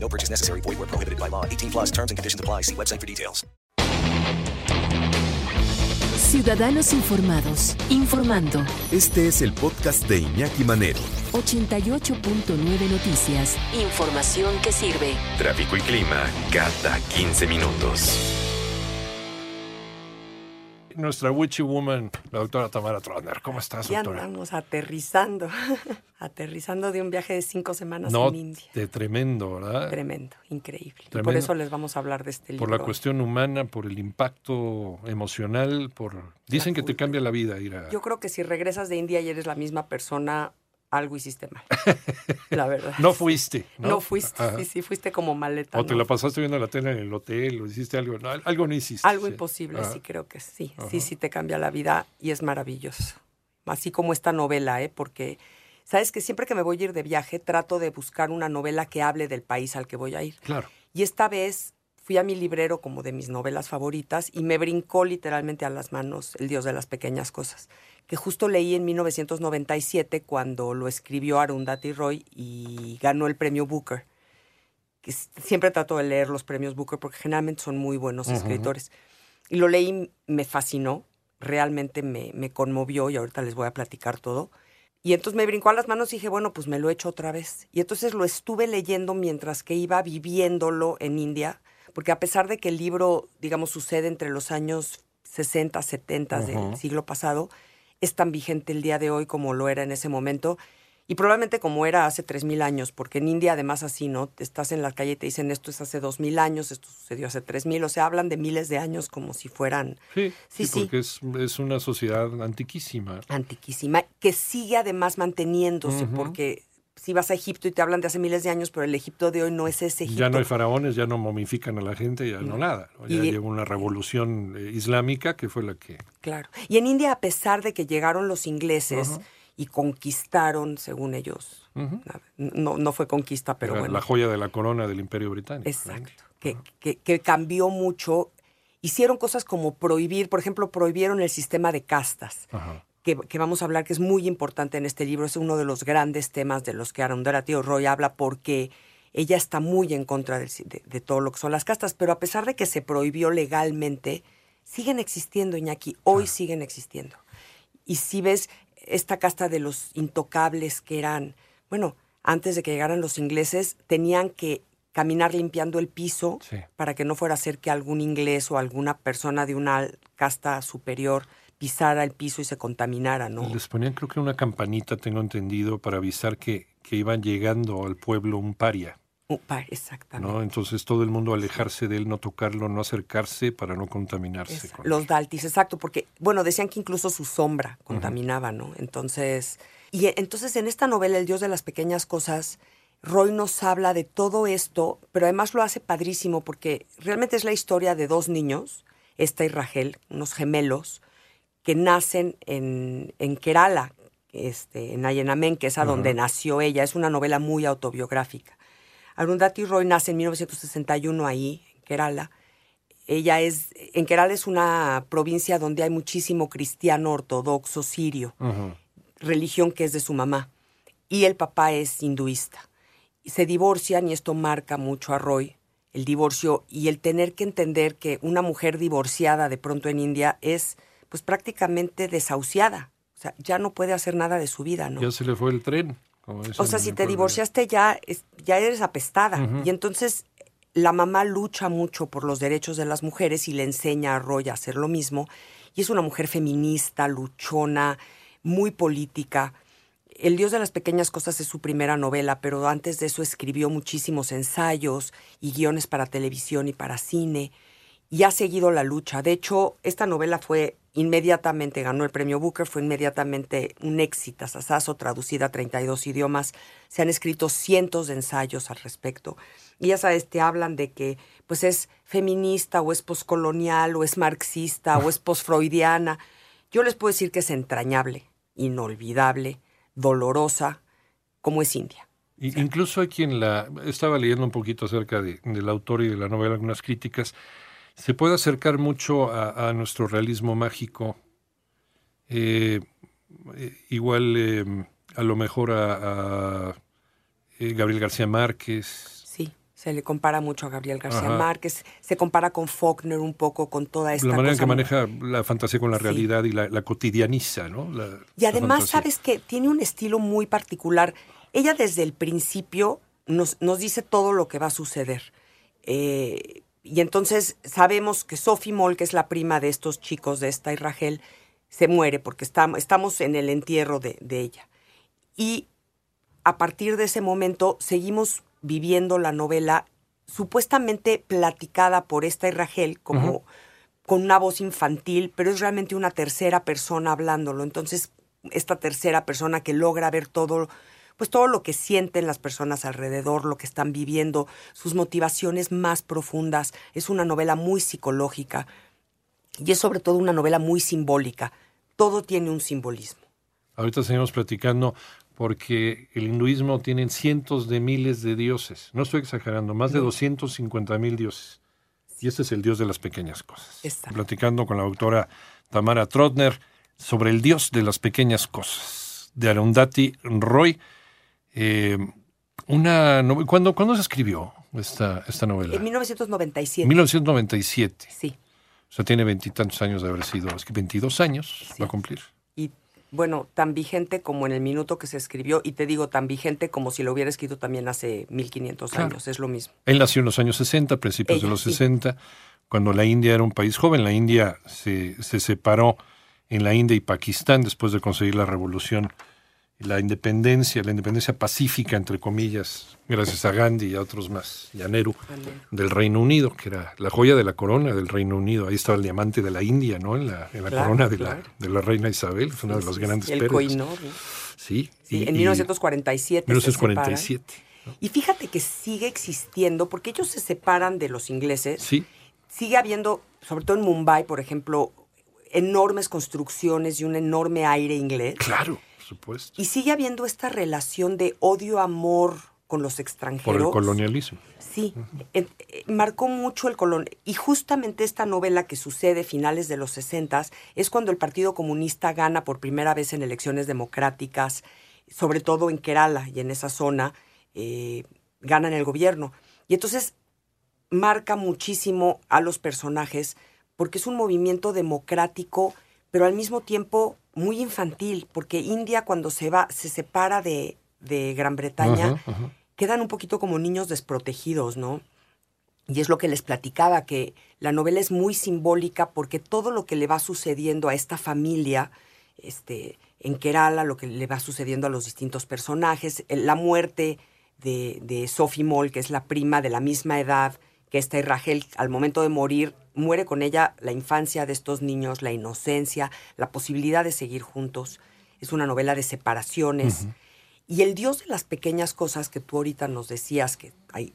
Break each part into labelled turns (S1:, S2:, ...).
S1: No purchase necessary. Void where prohibited by law. 18 plus terms and conditions apply. See website for details.
S2: Ciudadanos Informados, informando.
S3: Este es el podcast de Iñaki Manero.
S2: 88.9 Noticias. Información que sirve.
S3: Tráfico y clima cada 15 minutos.
S4: Nuestra witchy woman, la doctora Tamara Troner. ¿Cómo estás,
S5: Ya
S4: doctora?
S5: andamos aterrizando, aterrizando de un viaje de cinco semanas
S4: No,
S5: en India.
S4: de tremendo, ¿verdad?
S5: Tremendo, increíble. Y por eso les vamos a hablar de este libro.
S4: Por la cuestión humana, por el impacto emocional, por... Dicen que te cambia la vida ir a...
S5: Yo creo que si regresas de India y eres la misma persona, algo hiciste mal. la verdad.
S4: No fuiste, ¿no?
S5: No, fuiste,
S4: Ajá.
S5: sí, sí, fuiste como maleta.
S4: O te
S5: ¿no?
S4: la pasaste viendo la tele en el hotel, o hiciste algo, no, algo no hiciste.
S5: Algo
S4: sí.
S5: imposible,
S4: Ajá.
S5: sí, creo que sí.
S4: Ajá.
S5: Sí, sí te cambia la vida y es maravilloso. Así como esta novela, ¿eh? Porque, ¿sabes que Siempre que me voy a ir de viaje, trato de buscar una novela que hable del país al que voy a ir.
S4: Claro.
S5: Y esta vez fui a mi librero como de mis novelas favoritas y me brincó literalmente a las manos El Dios de las Pequeñas Cosas, que justo leí en 1997 cuando lo escribió Arundhati Roy y ganó el premio Booker. Que siempre trato de leer los premios Booker porque generalmente son muy buenos escritores. Y lo leí, me fascinó, realmente me, me conmovió y ahorita les voy a platicar todo. Y entonces me brincó a las manos y dije, bueno, pues me lo he hecho otra vez. Y entonces lo estuve leyendo mientras que iba viviéndolo en India, porque a pesar de que el libro, digamos, sucede entre los años 60, 70 del siglo pasado, es tan vigente el día de hoy como lo era en ese momento. Y probablemente como era hace 3.000 años, porque en India además así, ¿no? Estás en la calle y te dicen esto es hace 2.000 años, esto sucedió hace 3.000, o sea, hablan de miles de años como si fueran
S4: Sí, sí,
S5: Sí, sí.
S4: porque Es, es una sociedad antiquísima.
S5: antiquísima, que sigue además manteniéndose, porque si vas a Egipto y te hablan de hace miles de años, pero el Egipto de hoy no es ese Egipto.
S4: Ya no hay faraones, ya no momifican a la gente, ya no, nada. ¿no? Ya
S5: Y-
S4: llegó una revolución eh, islámica que fue la que...
S5: Claro. Y en India, a pesar de que llegaron los ingleses y conquistaron, según ellos, no, no fue conquista, pero
S4: era
S5: bueno.
S4: la joya de la corona del Imperio Británico.
S5: Exacto. Que, que- que cambió mucho. Hicieron cosas como prohibir, por ejemplo, prohibieron el sistema de castas.
S4: Ajá.
S5: Que, que vamos a hablar, que es muy importante en este libro, es uno de los grandes temas de los que Arundhati Roy habla, porque ella está muy en contra de, de todo lo que son las castas, pero a pesar de que se prohibió legalmente, siguen existiendo, Iñaki, hoy siguen existiendo. Y si ves esta casta de los intocables que eran, bueno, antes de que llegaran los ingleses, tenían que caminar limpiando el piso
S4: Sí.
S5: para que no fuera a ser que algún inglés o alguna persona de una casta superior pisara el piso y se contaminara, ¿no?
S4: Les ponían creo que una campanita, tengo entendido, para avisar que, que iban llegando al pueblo un paria.
S5: Uh, pa- exactamente.
S4: ¿no? Entonces todo el mundo alejarse de él, no tocarlo, no acercarse para no contaminarse. Con
S5: Los daltis, exacto, porque, bueno, decían que incluso su sombra contaminaba, ¿no? Entonces, y e- entonces en esta novela, El Dios de las Pequeñas Cosas, Roy nos habla de todo esto, pero además lo hace padrísimo porque realmente es la historia de dos niños, esta y Rachel, unos gemelos, que nacen en, en Kerala, este, en Ayenamen, que es a donde nació ella. Es una novela muy autobiográfica. Arundhati Roy nace en 1961 ahí, en Kerala. Ella es, en Kerala es una provincia donde hay muchísimo cristiano ortodoxo sirio, religión que es de su mamá. Y el papá es hinduista. Y se divorcian y esto marca mucho a Roy, el divorcio y el tener que entender que una mujer divorciada de pronto en India es pues prácticamente desahuciada. O sea, ya no puede hacer nada de su vida, ¿no?
S4: Ya se le fue el tren. como
S5: O sea, si te divorciaste ya, es- ya eres apestada. Y entonces la mamá lucha mucho por los derechos de las mujeres y le enseña a Roy a hacer lo mismo. Y es una mujer feminista, luchona, muy política. El Dios de las Pequeñas Cosas es su primera novela, pero antes de eso escribió muchísimos ensayos y guiones para televisión y para cine. Y ha seguido la lucha. De hecho, esta novela fue inmediatamente ganó el premio Booker, fue inmediatamente un éxito, asazo, traducida a 32 idiomas. Se han escrito cientos de ensayos al respecto. Y ya sabes, te hablan de que pues es feminista o es poscolonial o es marxista o es posfreudiana. Yo les puedo decir que es entrañable, inolvidable, dolorosa, como es India.
S4: incluso hay quien la... Estaba leyendo un poquito acerca del autor y de la novela, algunas críticas. Se puede acercar mucho a, nuestro realismo mágico. Eh, eh, igual em, a lo mejor a, eh, Gabriel García Márquez,
S5: se le compara mucho a Gabriel García Márquez, se compara con Faulkner un poco, con toda esta
S4: La manera
S5: en
S4: que maneja la fantasía con la realidad y la, cotidianiza, ¿no?
S5: y además, sabes que tiene un estilo muy particular. Ella desde el principio nos, nos dice todo lo que va a suceder. Eh, y entonces sabemos que Sophie Moll, que es la prima de estos chicos, de esta y Rachel, se muere porque estamos, estamos en el entierro de, de ella. Y a partir de ese momento seguimos viviendo la novela supuestamente platicada por esta y Rachel como con una voz infantil, pero es realmente una tercera persona hablándolo. Entonces, esta tercera persona que logra ver todo, pues todo lo que sienten las personas alrededor, lo que están viviendo, sus motivaciones más profundas. Es una novela muy psicológica y es sobre todo una novela muy simbólica. Todo tiene un simbolismo.
S4: Ahorita seguimos platicando porque el hinduismo tiene cientos de miles de dioses. No estoy exagerando, más de 250 mil dioses. Y este es el dios de las pequeñas cosas. Platicando con la doctora Tamara Trotner sobre el dios de las pequeñas cosas, de Arundhati Roy. Eh, una ¿cuándo, ¿Cuándo se escribió esta, esta novela?
S5: En 1997.
S4: 1997.
S5: Sí.
S4: O sea, tiene veintitantos años de haber sido, es que 22 años va a cumplir
S5: bueno, tan vigente como en el minuto que se escribió, y te digo, tan vigente como si lo hubiera escrito también hace 1500 años, es lo mismo.
S4: Él nació en los años 60, principios de los 60, cuando la India era un país joven. La India se, se separó en la India y Pakistán después de conseguir la revolución la independencia, la independencia pacífica, entre comillas, gracias a Gandhi y a otros más, y a Nehru, del Reino Unido, que era la joya de la corona del Reino Unido. Ahí estaba el diamante de la India, ¿no? En la, en la corona de, la, de la reina Isabel, fue una de las grandes
S5: El coinor,
S4: Sí.
S5: en 1947.
S4: 1947.
S5: Y fíjate que sigue existiendo, porque ellos se separan de los ingleses.
S4: Sí.
S5: Sigue habiendo, sobre todo en Mumbai, por ejemplo, enormes construcciones y un enorme aire inglés.
S4: Claro
S5: y sigue habiendo esta relación de odio-amor con los extranjeros.
S4: Por el colonialismo.
S5: Sí, eh, marcó mucho el colon y justamente esta novela que sucede finales de los 60 es cuando el Partido Comunista gana por primera vez en elecciones democráticas, sobre todo en Kerala y en esa zona, eh, ganan el gobierno. Y entonces marca muchísimo a los personajes porque es un movimiento democrático, pero al mismo tiempo muy infantil, porque India cuando se va, se separa de, Gran Bretaña, quedan un poquito como niños desprotegidos, ¿no? Y es lo que les platicaba, que la novela es muy simbólica porque todo lo que le va sucediendo a esta familia, este, en Kerala, lo que le va sucediendo a los distintos personajes, la muerte de, de Sophie Moll, que es la prima de la misma edad que esta y Rachel, al momento de morir, muere con ella la infancia de estos niños, la inocencia, la posibilidad de seguir juntos. Es una novela de separaciones. Y el Dios de las pequeñas cosas que tú ahorita nos decías, que hay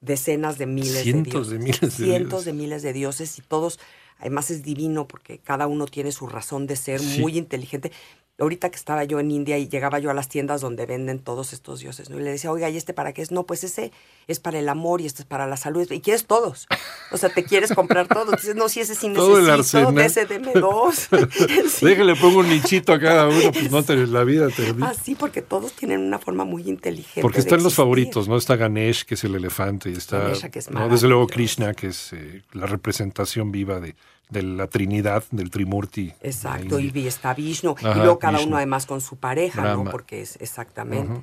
S5: decenas de miles
S4: de dioses. De miles de
S5: cientos de miles de dioses y todos, además es divino porque cada uno tiene su razón de ser, muy inteligente ahorita que estaba yo en India y llegaba yo a las tiendas donde venden todos estos dioses, ¿no? Y le decía, oiga, ¿y este para qué es? No, pues ese es para el amor y este es para la salud. Y quieres todos. O sea, te quieres comprar todos. Dices, no, si ese sí necesito, de ese deme dos.
S4: Déjale, pongo un nichito a cada uno, pues no te, la vida termina.
S5: Ah, sí, porque todos tienen una forma muy inteligente.
S4: Porque están los favoritos, ¿no? Está Ganesh, que es el elefante, y está, ¿no? desde luego Krishna, que es eh, la representación viva de de la Trinidad, del Trimurti.
S5: Exacto, y está Vishnu, y luego cada uno además con su pareja, ¿no? Porque es exactamente.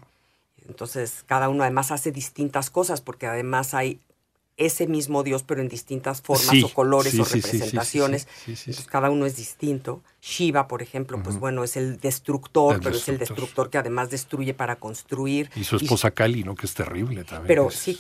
S5: Entonces, cada uno además hace distintas cosas, porque además hay ese mismo Dios, pero en distintas formas o colores o representaciones. Entonces, cada uno es distinto. Shiva, por ejemplo, pues bueno, es el destructor, pero es el destructor que además destruye para construir.
S4: Y su esposa Kali, ¿no? Que es terrible también.
S5: Pero sí,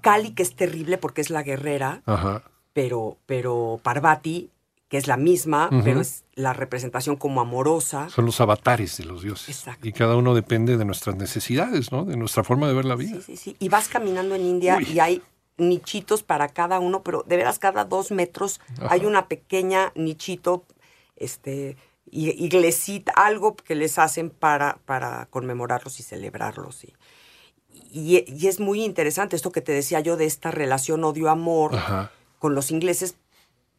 S5: Kali, que es terrible porque es la guerrera.
S4: Ajá
S5: pero, pero Parvati, que es la misma, pero es la representación como amorosa.
S4: Son los avatares de los dioses.
S5: Exacto.
S4: Y cada uno depende de nuestras necesidades, ¿no? De nuestra forma de ver la vida.
S5: Sí, sí, sí. Y vas caminando en India y hay nichitos para cada uno, pero de veras cada dos metros hay una pequeña nichito, este, iglesita, algo que les hacen para, para conmemorarlos y celebrarlos. Y, y, es muy interesante esto que te decía yo de esta relación odio-amor con los ingleses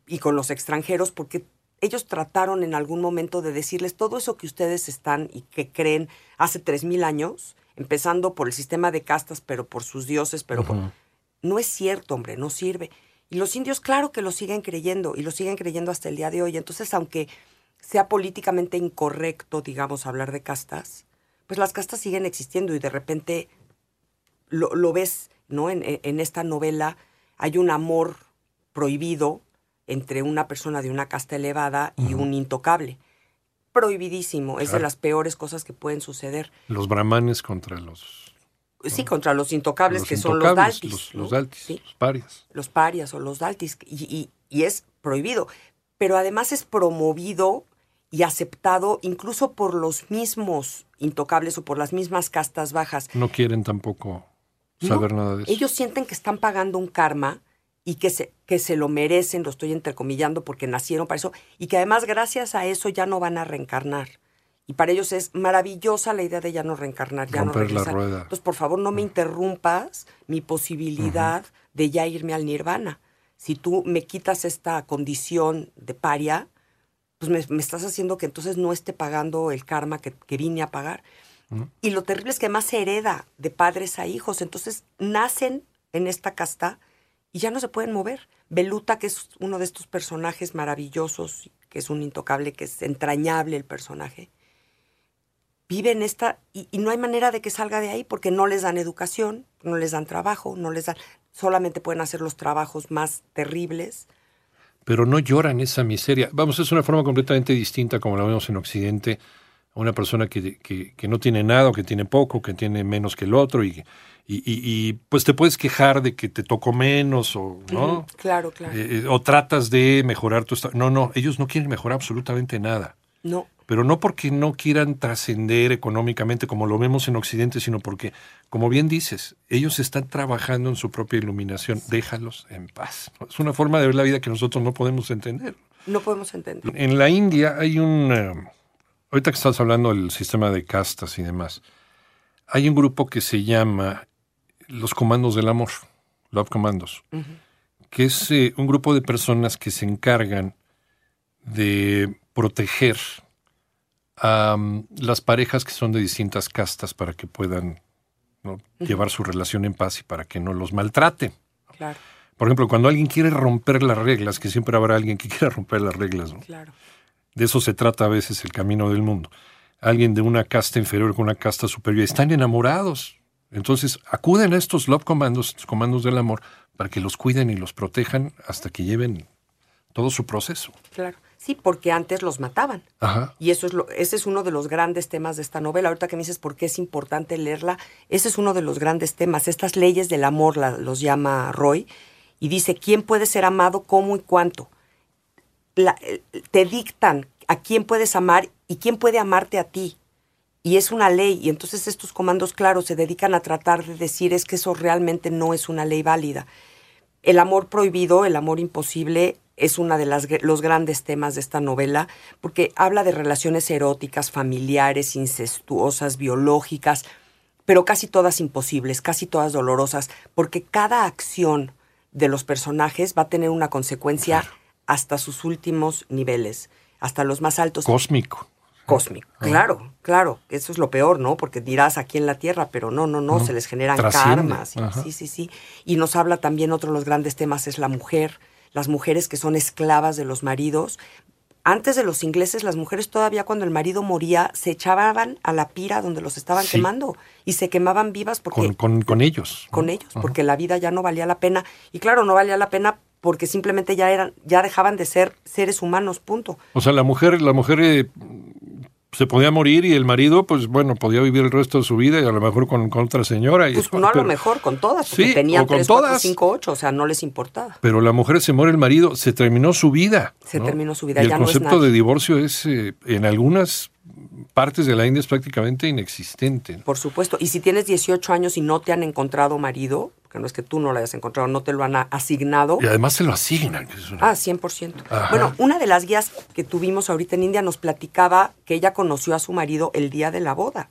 S5: y con los extranjeros, porque ellos trataron en algún momento de decirles todo eso que ustedes están y que creen hace tres mil años, empezando por el sistema de castas, pero por sus dioses, pero no es cierto, hombre, no sirve. Y los indios, claro que lo siguen creyendo y lo siguen creyendo hasta el día de hoy. Entonces, aunque sea políticamente incorrecto, digamos, hablar de castas, pues las castas siguen existiendo y de repente lo, ves, ¿no? En, en, esta novela hay un amor prohibido entre una persona de una casta elevada y un intocable. Prohibidísimo, es de las peores cosas que pueden suceder.
S4: Los brahmanes contra los...
S5: Sí, contra los intocables, que son los daltis.
S4: Los, los daltis, los parias.
S5: Los parias o los daltis, y, y es prohibido. Pero además es promovido y aceptado incluso por los mismos intocables o por las mismas castas bajas.
S4: No quieren tampoco saber nada de eso.
S5: Ellos sienten que están pagando un karma y que se, que se lo merecen, lo estoy entrecomillando porque nacieron para eso, y que además gracias a eso ya no van a reencarnar. Y para ellos es maravillosa la idea de ya no reencarnar, ya no regresar. Entonces, por favor, no me interrumpas mi posibilidad de ya irme al nirvana. Si tú me quitas esta condición de paria, pues me, estás haciendo que entonces no esté pagando el karma que, que vine a pagar. Y lo terrible es que además se hereda de padres a hijos. Entonces nacen en esta casta y ya no se pueden mover. Beluta, que es uno de estos personajes maravillosos, que es un intocable, que es entrañable el personaje, vive en esta y, no hay manera de que salga de ahí porque no les dan educación, no les dan trabajo, no les dan, solamente pueden hacer los trabajos más terribles.
S4: Pero no lloran esa miseria. Vamos, es una forma completamente distinta como la vemos en Occidente, una persona que, que, no tiene nada o que tiene poco, que tiene menos que el otro y, y, pues te puedes quejar de que te tocó menos o no.
S5: claro, claro.
S4: Eh, eh, o tratas de mejorar tu estado. No, no, ellos no quieren mejorar absolutamente nada.
S5: No.
S4: Pero no porque no quieran trascender económicamente como lo vemos en Occidente, sino porque, como bien dices, ellos están trabajando en su propia iluminación. Déjalos en paz. Es una forma de ver la vida que nosotros no podemos entender.
S5: No podemos entender.
S4: En la India hay un... Eh, ahorita que estás hablando del sistema de castas y demás, hay un grupo que se llama los comandos del amor, Love Commandos, que es eh, un grupo de personas que se encargan de proteger a mm, las parejas que son de distintas castas para que puedan llevar su relación en paz y para que no los maltraten. Por ejemplo, cuando alguien quiere romper las reglas, que siempre habrá alguien que quiera romper las reglas, De eso se trata a veces el camino del mundo. Alguien de una casta inferior con una casta superior están enamorados, entonces, acuden a estos love commandos, estos comandos del amor, para que los cuiden y los protejan hasta que lleven todo su proceso.
S5: Claro. Sí, porque antes los mataban.
S4: Ajá.
S5: Y eso es lo, ese es uno de los grandes temas de esta novela. Ahorita que me dices por qué es importante leerla, ese es uno de los grandes temas. Estas leyes del amor los llama Roy y dice quién puede ser amado, cómo y cuánto. Te dictan a quién puedes amar y quién puede amarte a ti y es una ley, y entonces estos comandos claros se dedican a tratar de decir es que eso realmente no es una ley válida. El amor prohibido, el amor imposible, es uno de los grandes temas de esta novela, porque habla de relaciones eróticas, familiares, incestuosas, biológicas, pero casi todas imposibles, casi todas dolorosas, porque cada acción de los personajes va a tener una consecuencia hasta sus últimos niveles, hasta los más altos.
S4: Cósmico
S5: cósmico. Claro, claro, eso es lo peor, ¿no? Porque dirás aquí en la Tierra, pero no, no, no, se les generan karmas. Sí, sí, sí. Y nos habla también otro de los grandes temas es la mujer, las mujeres que son esclavas de los maridos. Antes de los ingleses, las mujeres todavía cuando el marido moría se echaban a la pira donde los estaban quemando y se quemaban vivas porque...
S4: Con, con, ellos.
S5: Con ellos, porque la vida ya no valía la pena. Y claro, no valía la pena porque simplemente ya eran, ya dejaban de ser seres humanos, punto.
S4: O sea, la mujer, la mujer eh, se podía morir y el marido, pues bueno, podía vivir el resto de su vida y a lo mejor con, otra señora. Y
S5: pues no a lo mejor con todas, porque sí, tenían tres, cuatro, cinco, ocho, o sea, no les importaba.
S4: Pero la mujer se muere el marido, se terminó su vida.
S5: Se terminó su vida,
S4: y el concepto de divorcio es eh, en algunas partes de la India es prácticamente inexistente.
S5: Por supuesto, y si tienes 18 años y no te han encontrado marido, que no es que tú no lo hayas encontrado, no te lo han asignado.
S4: Y además se lo asignan.
S5: Ah, 100%. Bueno, una de las guías que tuvimos ahorita en India nos platicaba que ella conoció a su marido el día de la boda.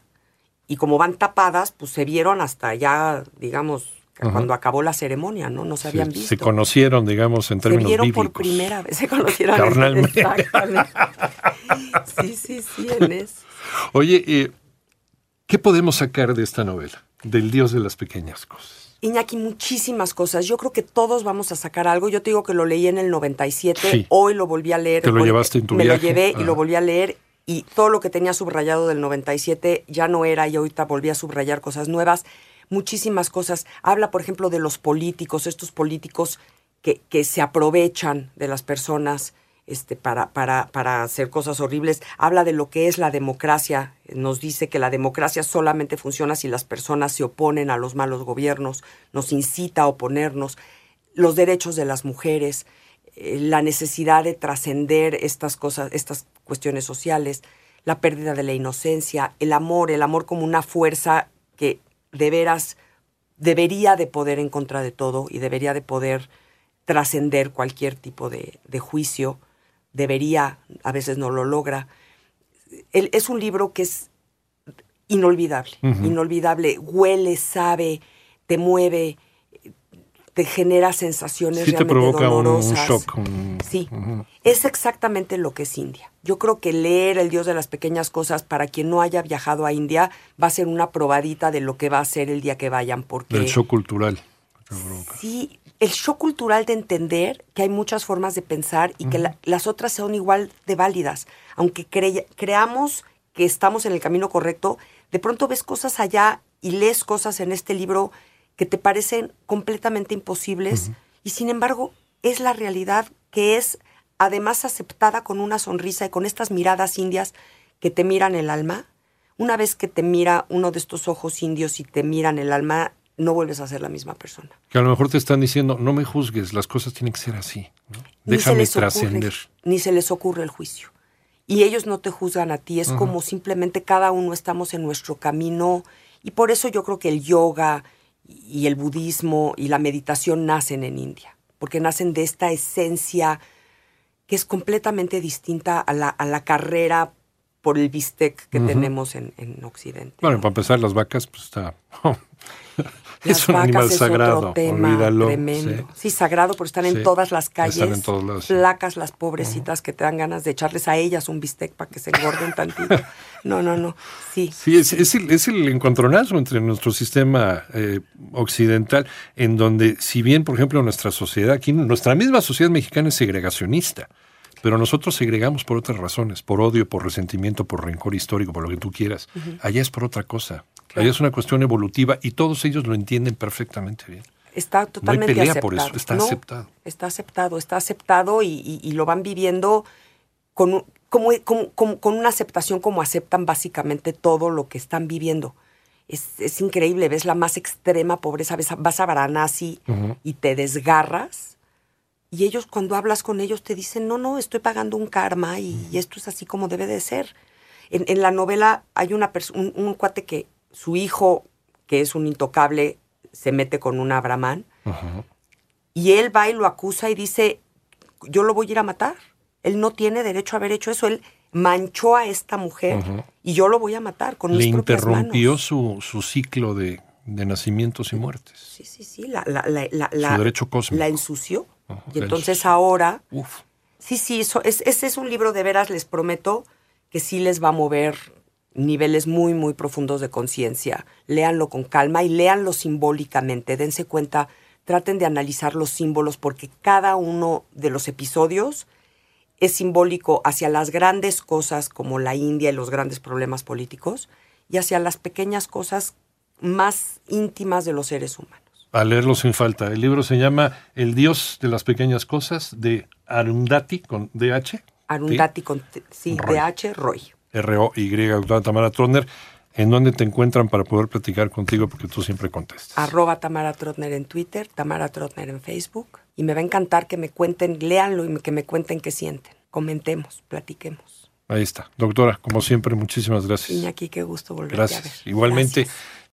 S5: Y como van tapadas, pues se vieron hasta ya, digamos, cuando acabó la ceremonia, ¿no? No se habían visto.
S4: Se conocieron, digamos, en términos
S5: bíblicos.
S4: Se
S5: vieron por primera vez, se conocieron.
S4: Carnalmente.
S5: sí, sí, sí, en eso.
S4: Oye, eh, ¿qué podemos sacar de esta novela? Del Dios de las pequeñas cosas.
S5: Iñaki, muchísimas cosas. Yo creo que todos vamos a sacar algo. Yo te digo que lo leí en el 97, hoy lo volví a leer.
S4: ¿Te lo llevaste en tu
S5: Me
S4: lo
S5: llevé y lo volví a leer y todo lo que tenía subrayado del 97 ya no era y ahorita volví a subrayar cosas nuevas. Muchísimas cosas. Habla, por ejemplo, de los políticos, estos políticos que, que se aprovechan de las personas este, para, para, para hacer cosas horribles. Habla de lo que es la democracia. Nos dice que la democracia solamente funciona si las personas se oponen a los malos gobiernos, nos incita a oponernos. Los derechos de las mujeres, eh, la necesidad de trascender estas cosas, estas cuestiones sociales, la pérdida de la inocencia, el amor, el amor como una fuerza que de veras debería de poder en contra de todo y debería de poder trascender cualquier tipo de, de juicio debería, a veces no lo logra. es un libro que es inolvidable, inolvidable, huele, sabe, te mueve, te genera sensaciones
S4: sí
S5: realmente
S4: te provoca
S5: dolorosas.
S4: Un shock,
S5: Sí, es exactamente lo que es India. Yo creo que leer El Dios de las Pequeñas Cosas para quien no haya viajado a India va a ser una probadita de lo que va a ser el día que vayan, porque...
S4: El shock cultural.
S5: Sí, el shock cultural de entender que hay muchas formas de pensar y que las otras son igual de válidas. Aunque creamos que estamos en el camino correcto, de pronto ves cosas allá y lees cosas en este libro que te parecen completamente imposibles y sin embargo es la realidad que es además aceptada con una sonrisa y con estas miradas indias que te miran el alma. Una vez que te mira uno de estos ojos indios y te miran el alma, no vuelves a ser la misma persona.
S4: Que a lo mejor te están diciendo, no me juzgues, las cosas tienen que ser así. Déjame trascender.
S5: Ni se les ocurre el juicio. Y ellos no te juzgan a ti, es como simplemente cada uno estamos en nuestro camino. Y por eso yo creo que el yoga y el budismo y la meditación nacen en India, porque nacen de esta esencia que es completamente distinta a la, a la carrera por el bistec que tenemos en, en, Occidente.
S4: Bueno, para empezar, las vacas, pues está es un animal sagrado, olvídalo.
S5: Tremendo. Sí. sagrado, porque están en todas las calles. Están en todos lados. Placas, las pobrecitas que te dan ganas de echarles a ellas un bistec para que se engorden tantito. No, no, no. Sí.
S4: Sí, es, es, el, es el, encontronazo entre nuestro sistema eh, occidental, en donde, si bien, por ejemplo, nuestra sociedad, aquí, nuestra misma sociedad mexicana es segregacionista. Pero nosotros segregamos por otras razones, por odio, por resentimiento, por rencor histórico, por lo que tú quieras. Allá es por otra cosa. Ahí es una cuestión evolutiva y todos ellos lo entienden perfectamente bien.
S5: Está totalmente
S4: no hay
S5: pelea
S4: por eso, está aceptado.
S5: Está aceptado, está aceptado y, lo van viviendo con, como, con una aceptación como aceptan básicamente todo lo que están viviendo. Es, increíble, ves la más extrema pobreza, ves, vas a Varanasi y te desgarras. Y ellos cuando hablas con ellos te dicen, no, no, estoy pagando un karma y, esto es así como debe de ser. En, la novela hay una un, un cuate que su hijo, que es un intocable, se mete con una brahman. Y él va y lo acusa y dice, yo lo voy a ir a matar. Él no tiene derecho a haber hecho eso. Él manchó a esta mujer y yo lo voy a matar con
S4: Le
S5: mis propias
S4: interrumpió Su, su ciclo de, de, nacimientos y muertes.
S5: Sí, sí, sí. La, la, la,
S4: su derecho cósmico.
S5: La ensució. y entonces ahora... Uf. Sí, sí, eso, es, ese es un libro de veras, les prometo, que sí les va a mover niveles muy, muy profundos de conciencia. Léanlo con calma y léanlo simbólicamente. Dense cuenta, traten de analizar los símbolos porque cada uno de los episodios es simbólico hacia las grandes cosas como la India y los grandes problemas políticos y hacia las pequeñas cosas más íntimas de los seres humanos.
S4: A leerlo sin falta. El libro se llama El Dios de las Pequeñas Cosas de Arundhati con DH.
S5: Arundhati con sí, DH Roy.
S4: R-O-Y, doctora Tamara Trotner. ¿En dónde te encuentran para poder platicar contigo? Porque tú siempre contestas.
S5: Arroba Tamara Trotner en Twitter, Tamara Trotner en Facebook. Y me va a encantar que me cuenten, léanlo y que me cuenten qué sienten. Comentemos, platiquemos.
S4: Ahí está. Doctora, como siempre, muchísimas gracias.
S5: Iñaki, qué gusto volver
S4: gracias. a ver. Igualmente.